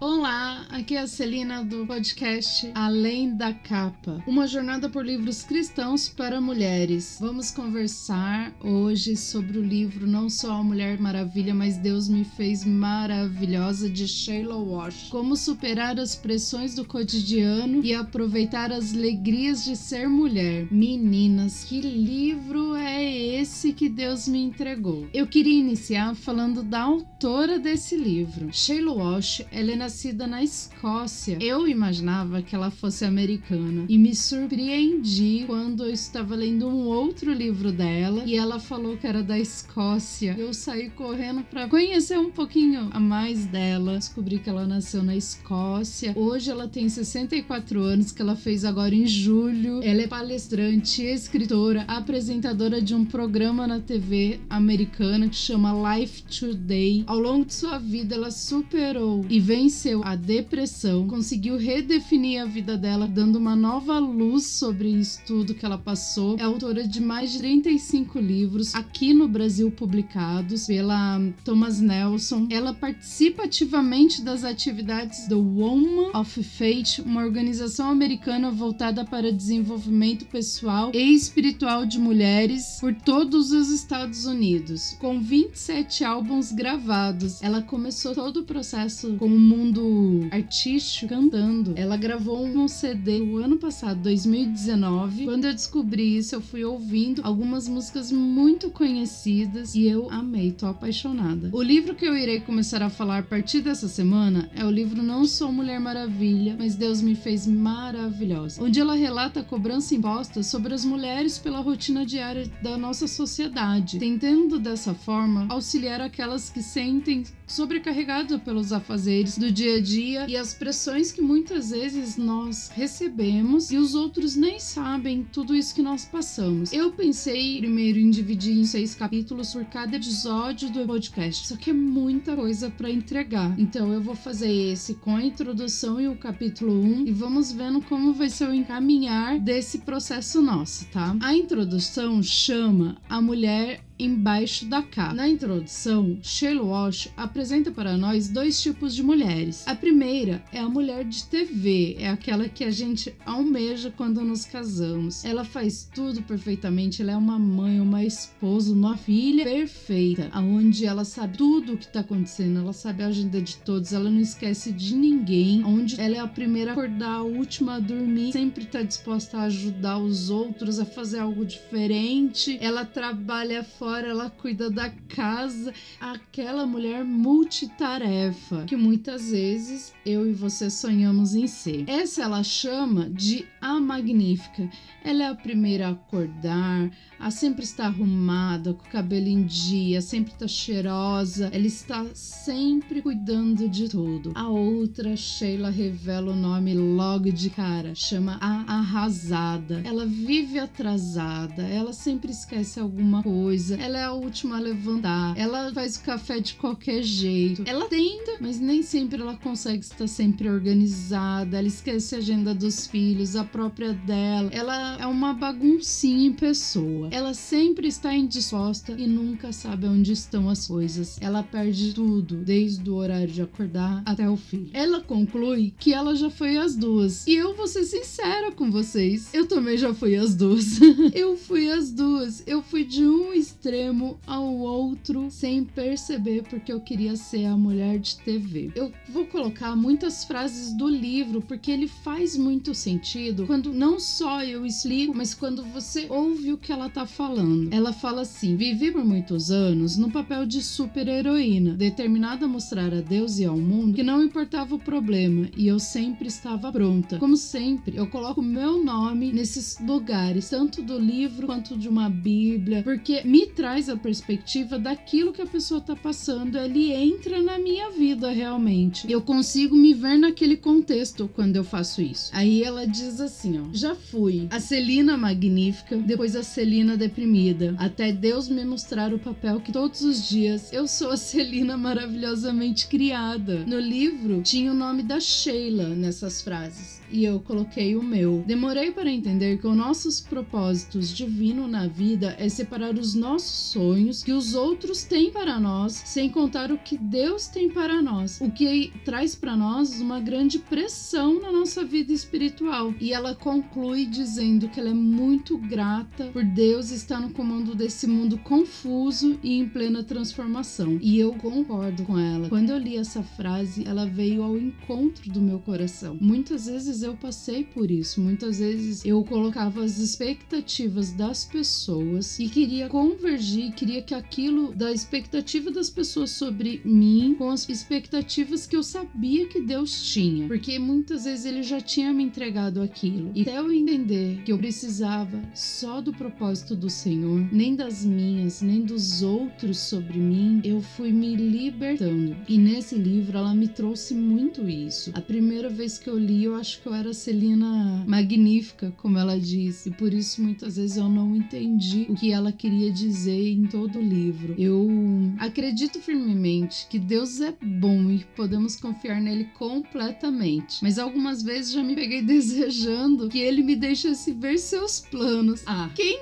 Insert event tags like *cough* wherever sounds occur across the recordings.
Olá, aqui é a Celina do podcast Além da Capa, uma jornada por livros cristãos para mulheres. Vamos conversar hoje sobre o livro Não Só a Mulher Maravilha, mas Deus me fez maravilhosa de Sheila Walsh. Como superar as pressões do cotidiano e aproveitar as alegrias de ser mulher. Meninas, que livro é esse que Deus me entregou? Eu queria iniciar falando da autora desse livro. Sheila ela é nascida na Escócia. Eu imaginava que ela fosse americana e me surpreendi quando eu estava lendo um outro livro dela e ela falou que era da Escócia. Eu saí correndo para conhecer um pouquinho a mais dela. Descobri que ela nasceu na Escócia. Hoje ela tem 64 anos, que ela fez agora em julho. Ela é palestrante, escritora, apresentadora de um programa na TV americana que chama Life Today. Ao longo de sua vida, ela superou e vence venceu a depressão, conseguiu redefinir a vida dela, dando uma nova luz sobre isso tudo que ela passou. É autora de mais de 35 livros aqui no Brasil publicados pela Thomas Nelson. Ela participa ativamente das atividades do Woman of Faith, uma organização americana voltada para desenvolvimento pessoal e espiritual de mulheres por todos os Estados Unidos. Com 27 álbuns gravados, ela começou todo o processo com o mundo mundo artístico cantando. Ela gravou um CD o ano passado, 2019. Quando eu descobri isso, eu fui ouvindo algumas músicas muito conhecidas e eu amei, tô apaixonada. O livro que eu irei começar a falar a partir dessa semana é o livro Não Sou Mulher Maravilha, mas Deus me fez maravilhosa, onde ela relata a cobrança imposta sobre as mulheres pela rotina diária da nossa sociedade, tentando dessa forma auxiliar aquelas que sentem sobrecarregadas pelos afazeres do dia a dia e as pressões que muitas vezes nós recebemos e os outros nem sabem tudo isso que nós passamos. Eu pensei primeiro em dividir em seis capítulos por cada episódio do podcast, só que é muita coisa para entregar. Então eu vou fazer esse com a introdução e o capítulo 1 e vamos vendo como vai ser o encaminhar desse processo nosso, tá? A introdução chama A Mulher embaixo da capa. Na introdução, Sheila Walsh apresenta para nós dois tipos de mulheres. A primeira é a mulher de TV, é aquela que a gente almeja quando nos casamos. Ela faz tudo perfeitamente, ela é uma mãe, uma esposa, uma filha perfeita, aonde ela sabe tudo o que está acontecendo, ela sabe a agenda de todos, ela não esquece de ninguém, onde ela é a primeira a acordar, a última a dormir, sempre está disposta a ajudar os outros a fazer algo diferente. Ela trabalha fora fora, ela cuida da casa. Aquela mulher multitarefa que muitas vezes eu e você sonhamos em ser. Essa ela chama de a magnífica. Ela é a primeira a acordar, a sempre estar arrumada, com o cabelo em dia, sempre está cheirosa. Ela está sempre cuidando de tudo. A outra, Sheila, revela o nome logo de cara. Chama a arrasada. Ela vive atrasada, ela sempre esquece alguma coisa *laughs* ela é a última a levantar, ela faz o café de qualquer jeito. Ela tenta, mas nem sempre ela consegue estar sempre organizada. Ela esquece a agenda dos filhos, a própria dela. Ela é uma baguncinha em pessoa. Ela sempre está indisposta e nunca sabe onde estão as coisas. Ela perde tudo, desde o horário de acordar até o filho. Ela conclui que ela já foi as duas. E eu vou ser sincera com vocês. Eu também já fui as duas. *laughs* eu fui as duas. Eu fui de um extremo extremo ao outro sem perceber porque eu queria ser a mulher de TV. Eu vou colocar muitas frases do livro porque ele faz muito sentido quando não só eu explico, mas quando você ouve o que ela tá falando. Ela fala assim: vivi por muitos anos no papel de super-heroína, determinada a mostrar a Deus e ao mundo que não importava o problema e eu sempre estava pronta. Como sempre, eu coloco meu nome nesses lugares, tanto do livro quanto de uma Bíblia, porque me traz a perspectiva daquilo que a pessoa tá passando, ele entra na minha vida realmente. Eu consigo me ver naquele contexto quando eu faço isso. Aí ela diz assim, ó: "Já fui a Celina magnífica, depois a Celina deprimida, até Deus me mostrar o papel que todos os dias eu sou a Celina maravilhosamente criada". No livro tinha o nome da Sheila nessas frases. E eu coloquei o meu. Demorei para entender que os nossos propósitos divinos na vida é separar os nossos sonhos que os outros têm para nós, sem contar o que Deus tem para nós, o que traz para nós uma grande pressão na nossa vida espiritual. E ela conclui dizendo que ela é muito grata por Deus estar no comando desse mundo confuso e em plena transformação. E eu concordo com ela. Quando eu li essa frase, ela veio ao encontro do meu coração. Muitas vezes eu passei por isso, muitas vezes eu colocava as expectativas das pessoas e queria convergir, queria que aquilo da expectativa das pessoas sobre mim com as expectativas que eu sabia que Deus tinha, porque muitas vezes ele já tinha me entregado aquilo. E até eu entender que eu precisava só do propósito do Senhor, nem das minhas, nem dos outros sobre mim, eu fui me libertando. E nesse livro ela me trouxe muito isso. A primeira vez que eu li, eu acho que eu era Celina magnífica, como ela disse, por isso muitas vezes eu não entendi o que ela queria dizer em todo o livro. Eu acredito firmemente que Deus é bom e podemos confiar nele completamente, mas algumas vezes já me peguei *laughs* desejando que ele me deixasse ver seus planos. Ah, quem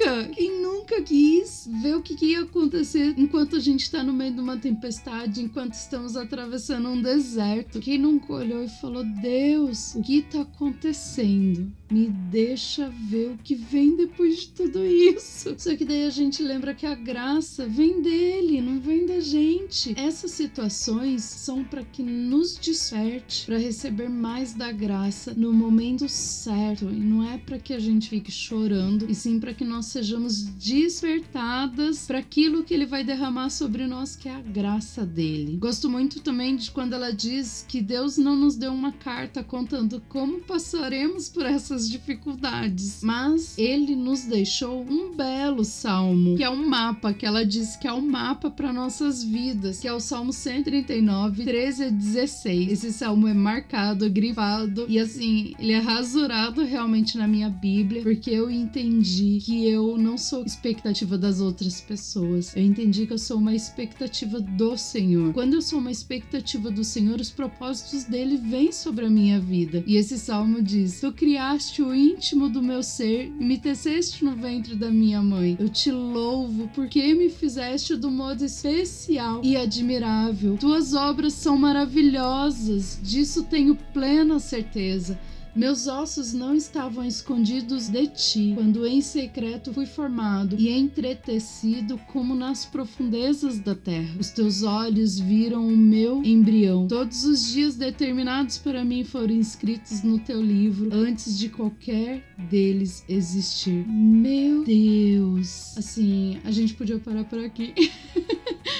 nunca? Quem nunca quis ver o que, que ia acontecer enquanto a gente tá no meio de uma tempestade, enquanto estamos atravessando um deserto? Quem nunca olhou e falou: Deus, o que tá acontecendo? Me deixa ver o que vem depois de tudo isso. Só que daí a gente lembra que a graça vem dele, não vem da gente. Essas situações são para que nos desperte para receber mais da graça no momento certo e não é para que a gente fique chorando, e sim para que nós sejamos despertadas para aquilo que ele vai derramar sobre nós, que é a graça dele. Gosto muito também de quando ela diz que Deus não nos deu uma carta contando como passaremos por essas dificuldades, mas ele nos deixou um belo salmo, que é um mapa, que ela diz que é um mapa para nossas vidas, que é o Salmo 139, 13 a 16. Esse salmo é marcado, grifado e assim, ele é rasurado realmente na minha Bíblia, porque eu entendi que eu não sou expectativa das outras pessoas. Eu entendi que eu sou uma expectativa do Senhor. Quando eu sou uma expectativa do Senhor, os propósitos dele vêm sobre a minha vida. E esse salmo diz: Tu criaste o íntimo do meu ser e me teceste no ventre da minha mãe. Eu te louvo porque me fizeste do modo especial e admirável. Tuas obras são maravilhosas, disso tenho plena certeza. Meus ossos não estavam escondidos de ti, quando em secreto fui formado e entretecido como nas profundezas da terra. Os teus olhos viram o meu embrião. Todos os dias determinados para mim foram inscritos no teu livro antes de qualquer deles existir. Meu Deus! Assim, a gente podia parar por aqui. *laughs*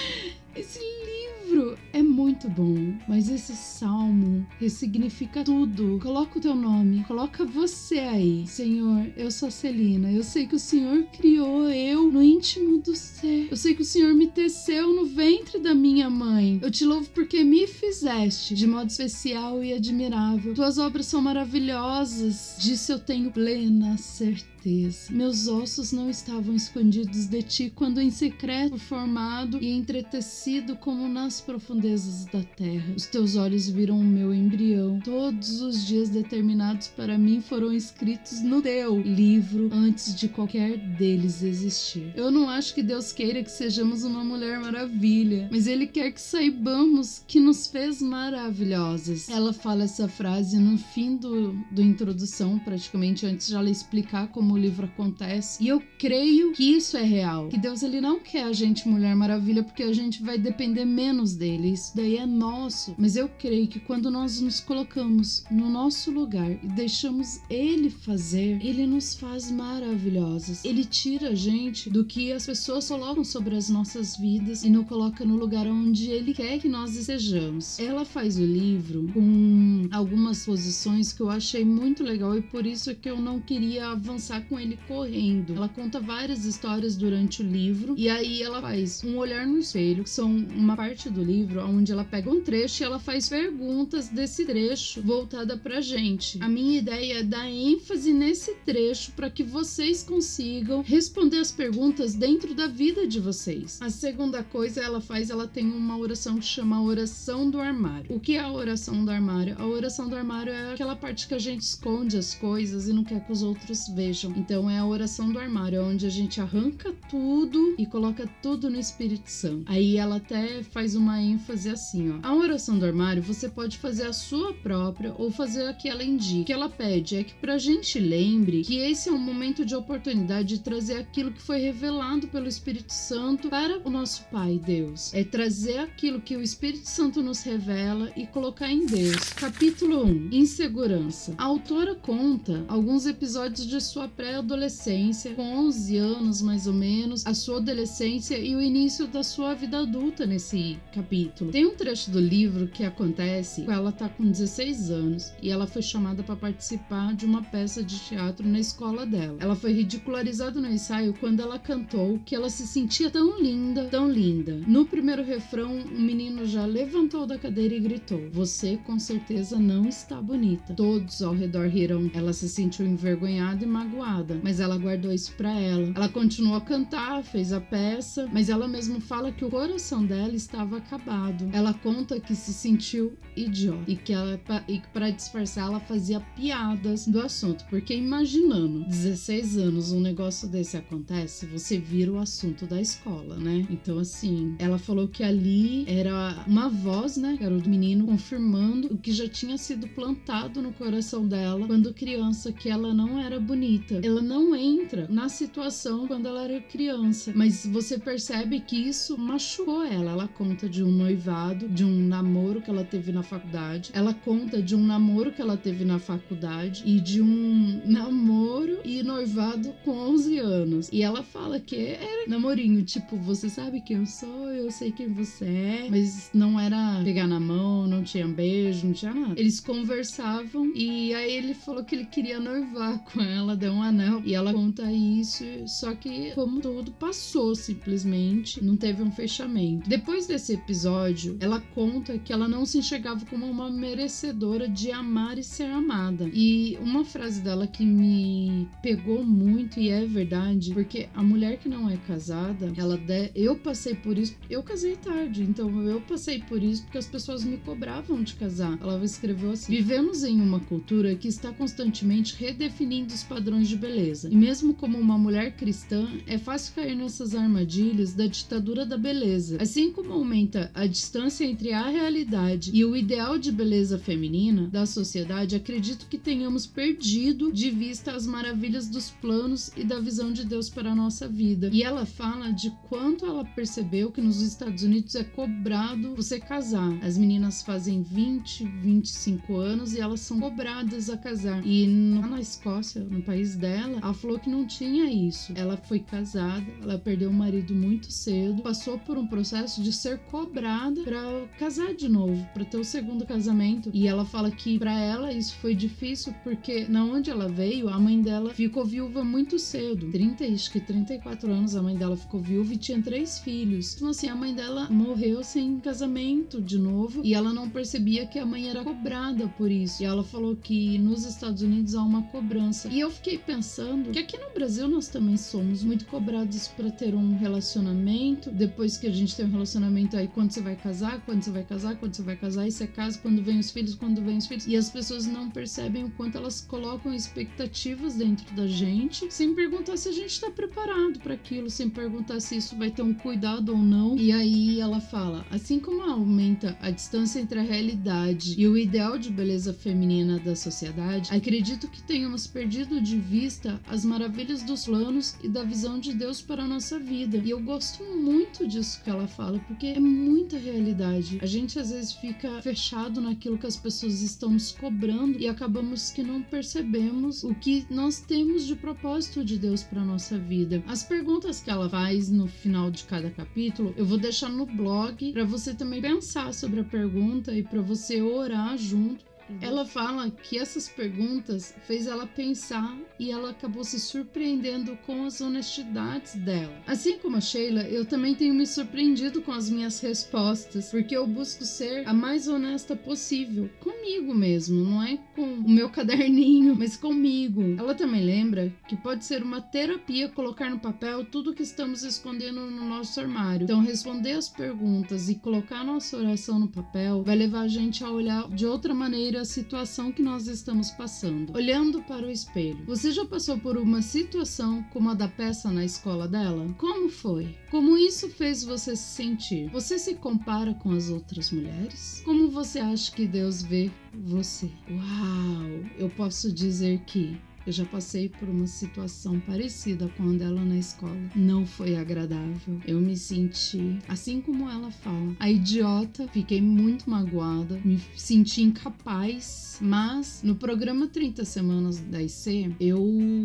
Muito bom, mas esse salmo ressignifica tudo. Coloca o teu nome, coloca você aí. Senhor, eu sou a Celina. Eu sei que o Senhor criou eu no íntimo do ser. Eu sei que o Senhor me teceu no ventre da minha mãe. Eu te louvo porque me fizeste de modo especial e admirável. Tuas obras são maravilhosas. Disso eu tenho plena certeza certeza. Meus ossos não estavam escondidos de ti quando em secreto formado e entretecido como nas profundezas da terra. Os teus olhos viram o meu embrião. Todos os dias determinados para mim foram escritos no teu livro antes de qualquer deles existir. Eu não acho que Deus queira que sejamos uma mulher maravilha, mas Ele quer que saibamos que nos fez maravilhosas. Ela fala essa frase no fim do, do introdução, praticamente antes de ela explicar como como o livro acontece. E eu creio que isso é real. Que Deus ele não quer a gente Mulher Maravilha porque a gente vai depender menos dele. Isso daí é nosso. Mas eu creio que quando nós nos colocamos no nosso lugar e deixamos ele fazer, ele nos faz maravilhosas. Ele tira a gente do que as pessoas colocam sobre as nossas vidas e nos coloca no lugar onde ele quer que nós estejamos. Ela faz o livro com algumas posições que eu achei muito legal e por isso é que eu não queria avançar com ele correndo. Ela conta várias histórias durante o livro e aí ela faz um olhar no espelho, que são uma parte do livro onde ela pega um trecho e ela faz perguntas desse trecho voltada pra gente. A minha ideia é dar ênfase nesse trecho para que vocês consigam responder as perguntas dentro da vida de vocês. A segunda coisa ela faz, ela tem uma oração que chama oração do armário. O que é a oração do armário? A oração do armário é aquela parte que a gente esconde as coisas e não quer que os outros vejam. Então é a oração do armário, onde a gente arranca tudo e coloca tudo no Espírito Santo. Aí ela até faz uma ênfase assim, ó. A oração do armário você pode fazer a sua própria ou fazer a que ela indica. O que ela pede é que pra gente lembre que esse é um momento de oportunidade de trazer aquilo que foi revelado pelo Espírito Santo para o nosso Pai Deus. É trazer aquilo que o Espírito Santo nos revela e colocar em Deus. Capítulo 1: Insegurança. A autora conta alguns episódios de sua pré-adolescência, com 11 anos mais ou menos, a sua adolescência e o início da sua vida adulta nesse capítulo. Tem um trecho do livro que acontece ela está com 16 anos e ela foi chamada para participar de uma peça de teatro na escola dela. Ela foi ridicularizada no ensaio quando ela cantou que ela se sentia tão linda, tão linda. No primeiro refrão, o menino já levantou da cadeira e gritou: Você com certeza não está bonita. Todos ao redor riram. Ela se sentiu envergonhada e magoada, mas ela guardou isso para ela. Ela continuou a cantar, fez a peça, mas ela mesma fala que o coração dela estava acabado. Ela conta que se sentiu idiota e que ela e para disfarçar ela fazia piadas do assunto, porque imaginando 16 anos um negócio desse acontece, você vira o assunto da escola, né? Então assim, ela falou que ali era uma voz, né, era o menino confirmando o que já tinha sido plantado no coração dela quando criança que ela não era bonita. Ela não entra na situação quando ela era criança, mas você percebe que isso machucou ela. Ela conta de um noivado, de um namoro que ela teve na faculdade. Ela conta de um namoro que ela teve na faculdade e de um namoro e noivado com 11 anos. E ela fala que era namorinho, tipo, você sabe quem eu sou, eu sei quem você é, mas não era pegar na mão, não tinha beijo, não tinha nada. Eles conversavam e aí ele falou que ele queria noivar *laughs* com ela, deu um anel e ela conta isso, só que como tudo passou simplesmente, não teve um fechamento. Depois desse episódio, ela conta que ela não se enxergava como uma merecedora de amar e ser amada. E uma frase dela que me pegou muito e é verdade, porque a mulher que não é casada, ela de... eu passei por isso, eu casei tarde, então eu passei por isso porque as pessoas me cobravam de casar. Ela escreveu assim: Vivemos em uma cultura que está constantemente redefinindo os padrões de beleza. E mesmo como uma mulher cristã, é fácil cair nessas armadilhas da ditadura da beleza. Assim como aumenta a distância entre a realidade e o ideal de beleza feminina da sociedade, acredito que tenhamos perdido de vista as maravilhas dos planos e da visão de Deus para a nossa vida. E ela fala de quanto ela percebeu que nos Estados Unidos é cobrado você casar. As meninas fazem 20, 25 anos e elas são cobradas a casar. E lá na Escócia, no país dela, ela falou que não tinha isso. Ela foi casada, ela perdeu o marido muito cedo, passou por um processo de ser cobrada para casar de novo, para ter o segundo casamento. E ela fala que para ela isso foi difícil porque na onde ela veio, a mãe dela ficou viúva muito cedo. 30, acho que 34 anos a mãe dela ficou viúva e tinha três filhos. Então assim, a mãe dela morreu sem casamento de novo e ela não percebia que a mãe era cobrada por isso. E ela falou que nos Estados Unidos há uma cobrança. E eu fiquei pensando que aqui no Brasil nós também somos muito cobrados para ter um relacionamento. Depois que a gente tem um relacionamento aí, quando você vai casar, quando você vai casar, quando você vai casar, e você casa, quando vem os filhos, quando vem os filhos. E as pessoas não percebem o quanto elas colocam expectativas dentro da gente, sem perguntar se a gente está preparado para aquilo, sem perguntar se isso vai ter um cuidado ou não. E aí ela fala: assim como aumenta a distância entre a realidade e o ideal de beleza feminina da sociedade, acredito que tenhamos perdido de vista as maravilhas dos planos e da visão de Deus para a nossa vida. E eu gosto muito disso que ela fala, porque é muita realidade. A gente às vezes fica fechado naquilo que as pessoas estão nos cobrando e acabamos que não percebemos o que nós temos de propósito de Deus para nossa vida. As perguntas que ela faz no final de cada capítulo, eu vou deixar no blog para você também pensar sobre a pergunta e para você orar junto Ela fala que essas perguntas fez ela pensar e ela acabou se surpreendendo com as honestidades dela. Assim como a Sheila, eu também tenho me surpreendido com as minhas respostas, porque eu busco ser a mais honesta possível comigo mesmo, não é com o meu caderninho, mas comigo. Ela também lembra que pode ser uma terapia colocar no papel tudo que estamos escondendo no nosso armário. Então, responder as perguntas e colocar nossa oração no papel vai levar a gente a olhar de outra maneira a situação que nós estamos passando. Olhando para o espelho. Você já passou por uma situação como a da peça na escola dela? Como foi? Como isso fez você se sentir? Você se compara com as outras mulheres? Como você acha que Deus vê você? Uau! Eu posso dizer que eu já passei por uma situação parecida com a dela na escola. Não foi agradável. Eu me senti, assim como ela fala, a idiota. Fiquei muito magoada, me senti incapaz. Mas no programa 30 Semanas da IC, eu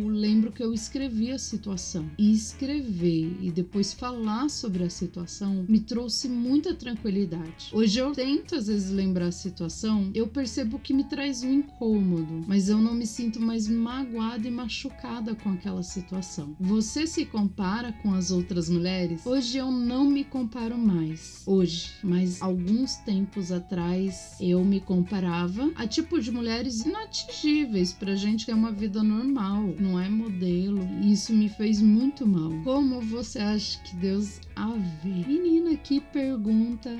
lembro que eu escrevi a situação. E escrever e depois falar sobre a situação me trouxe muita tranquilidade. Hoje eu tento às vezes lembrar a situação, eu percebo que me traz um incômodo, mas eu não me sinto mais magoada magoada e machucada com aquela situação. Você se compara com as outras mulheres? Hoje eu não me comparo mais. Hoje, mas alguns tempos atrás eu me comparava a tipo de mulheres inatingíveis pra gente que é uma vida normal, não é modelo. Isso me fez muito mal. Como você acha que Deus a vê? Menina, que pergunta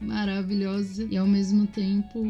maravilhosa e ao mesmo tempo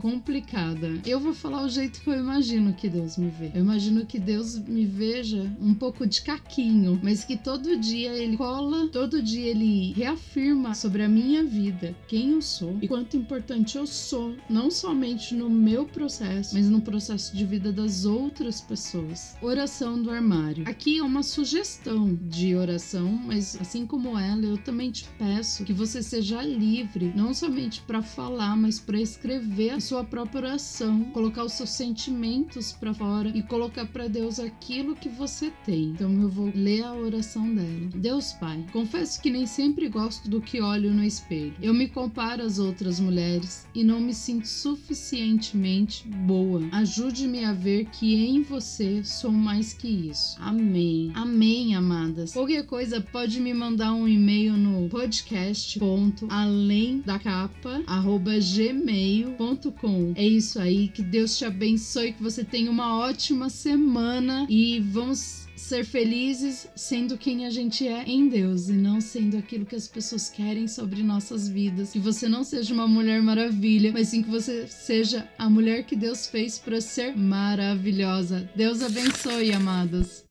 complicada. Eu vou falar o jeito que eu imagino que Deus me vê. Eu imagino imagino que Deus me veja um pouco de caquinho, mas que todo dia ele cola, todo dia ele reafirma sobre a minha vida quem eu sou e quanto importante eu sou, não somente no meu processo, mas no processo de vida das outras pessoas. Oração do armário. Aqui é uma sugestão de oração, mas assim como ela, eu também te peço que você seja livre, não somente para falar, mas para escrever a sua própria oração, colocar os seus sentimentos para fora e colocar colocar para Deus aquilo que você tem. Então eu vou ler a oração dela. Deus Pai, confesso que nem sempre gosto do que olho no espelho. Eu me comparo às outras mulheres e não me sinto suficientemente boa. Ajude-me a ver que em você sou mais que isso. Amém. Amém, amadas. Qualquer coisa pode me mandar um e-mail no podcast além da capa gmail.com. É isso aí, que Deus te abençoe, que você tenha uma ótima semana e vamos ser felizes sendo quem a gente é em Deus e não sendo aquilo que as pessoas querem sobre nossas vidas. Que você não seja uma mulher maravilha, mas sim que você seja a mulher que Deus fez para ser maravilhosa. Deus abençoe, amados.